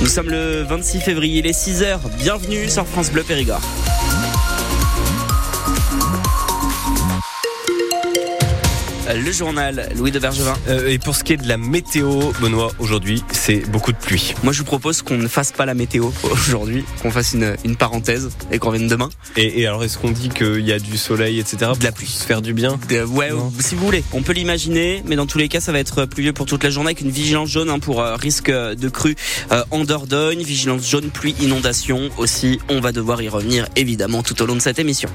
Nous sommes le 26 février, il est 6h. Bienvenue sur France Bleu Périgord. Le journal, Louis de Bergevin. Euh, et pour ce qui est de la météo, Benoît, aujourd'hui, c'est beaucoup de pluie. Moi, je vous propose qu'on ne fasse pas la météo aujourd'hui, qu'on fasse une, une parenthèse et qu'on revienne demain. Et, et alors, est-ce qu'on dit qu'il y a du soleil, etc. De la pluie. Se faire du bien De- ouais, Non. si vous voulez. On peut l'imaginer, mais dans tous les cas, ça va être pluvieux pour toute la journée avec une vigilance jaune hein, pour euh, risque de crue euh, en Dordogne. Vigilance jaune, pluie, inondation aussi. On va devoir y revenir évidemment tout au long de cette émission.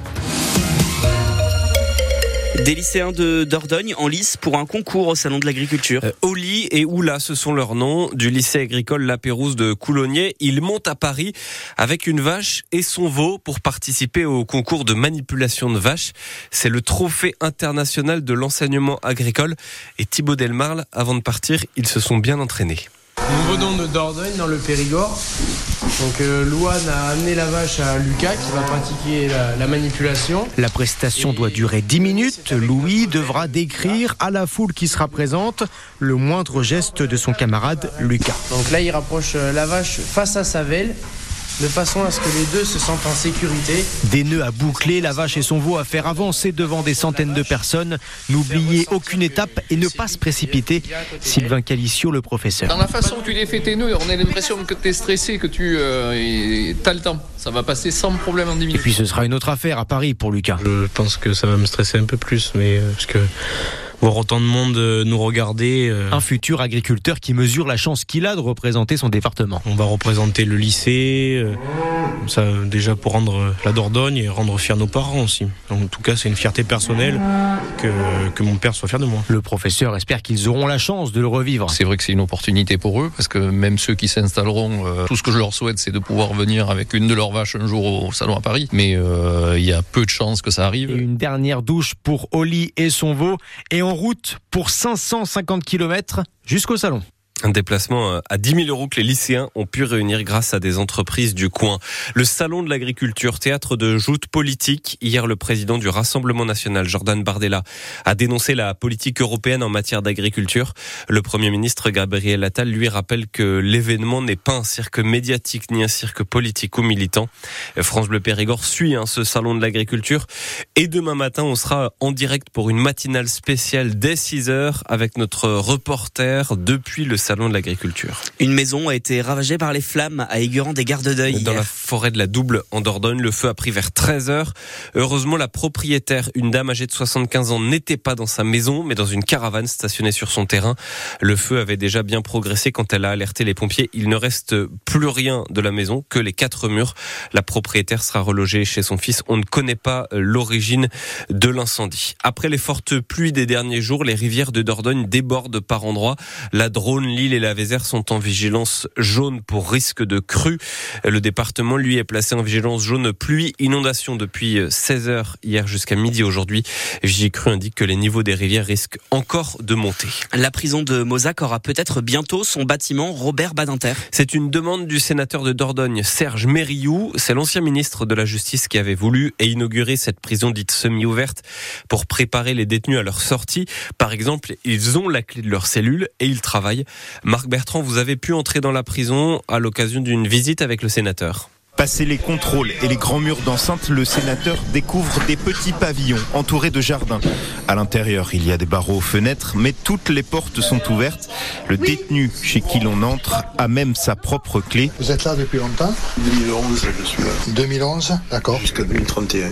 Des lycéens de Dordogne en lice pour un concours au Salon de l'Agriculture. Euh, Oli et Oula, ce sont leurs noms, du lycée agricole La Pérouse de Coulonnier. Ils montent à Paris avec une vache et son veau pour participer au concours de manipulation de vaches. C'est le trophée international de l'enseignement agricole. Et Thibaut Delmarle, avant de partir, ils se sont bien entraînés. Nous venons de Dordogne, dans le Périgord. Donc, euh, Louane a amené la vache à Lucas qui va pratiquer la, la manipulation. La prestation doit durer 10 minutes. Louis devra décrire à la foule qui sera présente le moindre geste de son camarade Lucas. Donc là, il rapproche euh, la vache face à sa velle, de façon à ce que les deux se sentent en sécurité. Des nœuds à boucler, la vache et son veau à faire avancer devant des centaines de personnes. N'oubliez aucune étape et ne pas se précipiter. Sylvain Calicio, le professeur. Dans la façon dont tu les fais tes nœuds, on a l'impression que tu es stressé, que tu as le temps. Ça va passer sans problème en 10 Et minutes. puis ce sera une autre affaire à Paris pour Lucas. Je pense que ça va me stresser un peu plus, mais euh, parce que voir autant de monde euh, nous regarder, euh, Un futur agriculteur qui mesure la chance qu'il a de représenter son département. on va représenter le lycée, euh, ça déjà pour rendre la Dordogne et rendre fiers nos parents aussi. Donc, en tout cas, c'est une fierté personnelle que, que mon père soit fier de moi. Le professeur espère qu'ils auront la chance de le revivre. C'est vrai que c'est une opportunité pour eux, parce que même ceux qui s'installeront, euh, tout ce que je leur souhaite, c'est de pouvoir venir avec une de leurs vaches un jour au salon à Paris. Mais euh, il y a peu de chances que ça Et arrive. une dernière douche pour Oli et son veau. Et en route pour 550 km jusqu'au salon. Un déplacement euh, à 10 000 euros que les lycéens ont pu réunir grâce à des entreprises du coin. Le salon de l'agriculture, théâtre de joutes politiques. Hier, le président du Rassemblement national, Jordan Bardella, a dénoncé la politique européenne en matière d'agriculture. Le premier ministre Gabriel Attal lui rappelle que l'événement n'est pas un cirque médiatique ni un cirque politique ou militant. France Bleu Périgord suit hein, ce salon de l'agriculture. Et demain matin, on sera en direct pour une matinale spéciale dès 6 heures avec notre reporter depuis le salon de l'agriculture. Une maison a été ravagée par les flammes à Aiguran des Gardes d'œil. Dans la forêt de la Double en Dordogne, le feu a pris vers 13 heures. Heureusement, la propriétaire, une dame âgée de 75 ans, n'était pas dans sa maison, mais dans une caravane stationnée sur son terrain. Le feu avait déjà bien progressé quand elle a alerté les pompiers. Il ne reste plus rien de la maison que les quatre murs. La propriétaire sera relogée chez son fils. On ne connaît pas euh, l'origine de l'incendie. Après les fortes pluies des derniers jours, les rivières de Dordogne débordent par endroits. La Drône, l'île et la Vézère sont en vigilance jaune pour risque de crue. Le département, lui, est placé en vigilance jaune pluie inondation depuis 16 heures hier jusqu'à midi aujourd'hui. Vigicru indique que les niveaux des rivières risquent encore de monter. La prison de Mozac aura peut-être bientôt son bâtiment Robert Badinter. C'est une demande du sénateur de Dordogne, Serge Mériou. C'est l'ancien ministre de la Justice qui avait voulu et inauguré cette prison dite semi-ouverte pour préparer les détenus à leur sortie. Par exemple, ils ont la clé de leur cellule et ils travaillent. Marc Bertrand, vous avez pu entrer dans la prison à l'occasion d'une visite avec le sénateur. Passé les contrôles et les grands murs d'enceinte, le sénateur découvre des petits pavillons entourés de jardins. À l'intérieur, il y a des barreaux aux fenêtres, mais toutes les portes sont ouvertes. Le détenu chez qui l'on entre a même sa propre clé. Vous êtes là depuis longtemps? 2011, je suis là. 2011, d'accord. Jusqu'à 2031.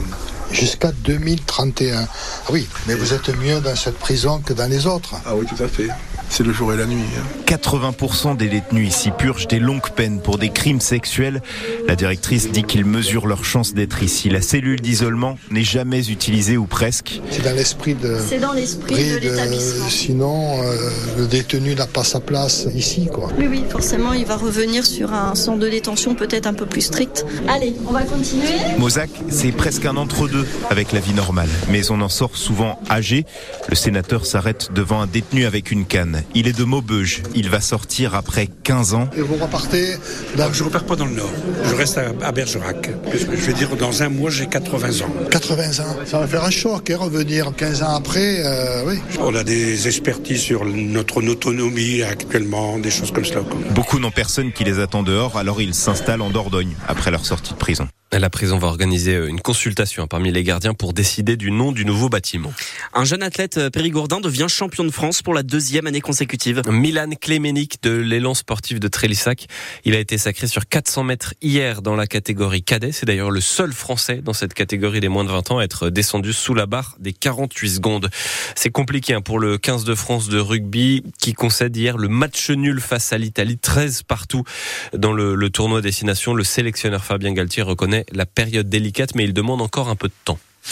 Jusqu'à 2031. Ah oui, mais vous êtes mieux dans cette prison que dans les autres. Ah oui, tout à fait. C'est le jour et la nuit. hein. 80% des détenus ici purgent des longues peines pour des crimes sexuels. La directrice dit qu'ils mesurent leur chance d'être ici. La cellule d'isolement n'est jamais utilisée ou presque. C'est dans l'esprit de... C'est dans l'esprit de- l'établissement. Sinon, euh, le détenu n'a pas sa place ici, quoi. Oui, oui, forcément, il va revenir sur un centre de détention peut-être un peu plus strict. Allez, on va continuer. Mozac, c'est presque un entre-deux avec la vie normale. Mais on en sort souvent âgé. Le sénateur s'arrête devant un détenu avec une canne. Il est de Maubeuge. Il va sortir après 15 ans. Et vous repartez dans... Je repars pas dans le Nord. Je reste à, Bergerac. Je vais dire, dans un mois, j'ai 80 ans. 80 ans. Ça va faire un choc, hein, revenir 15 ans après. Euh, oui. On a des expertises sur notre autonomie actuellement, des choses comme cela. Beaucoup n'ont personne qui les attend dehors, alors ils s'installent en Dordogne après leur sortie de prison. La prison va organiser une consultation parmi les gardiens pour décider du nom du nouveau bâtiment. Un jeune athlète euh, périgourdin devient champion de France pour la deuxième année consécutive. Milan Klemenik de l'élan sportif de Trélissac. Il a été sacré sur 400 mètres hier dans la catégorie cadet. C'est d'ailleurs le seul français dans cette catégorie des moins de 20 ans à être descendu sous la barre des 48 secondes. C'est compliqué hein, pour le 15 de France de rugby qui concède hier le match nul face à l'Italie, 13 partout dans le, le tournoi destination. Le sélectionneur Fabien Galtier la période délicate, mais il demande encore un peu de temps.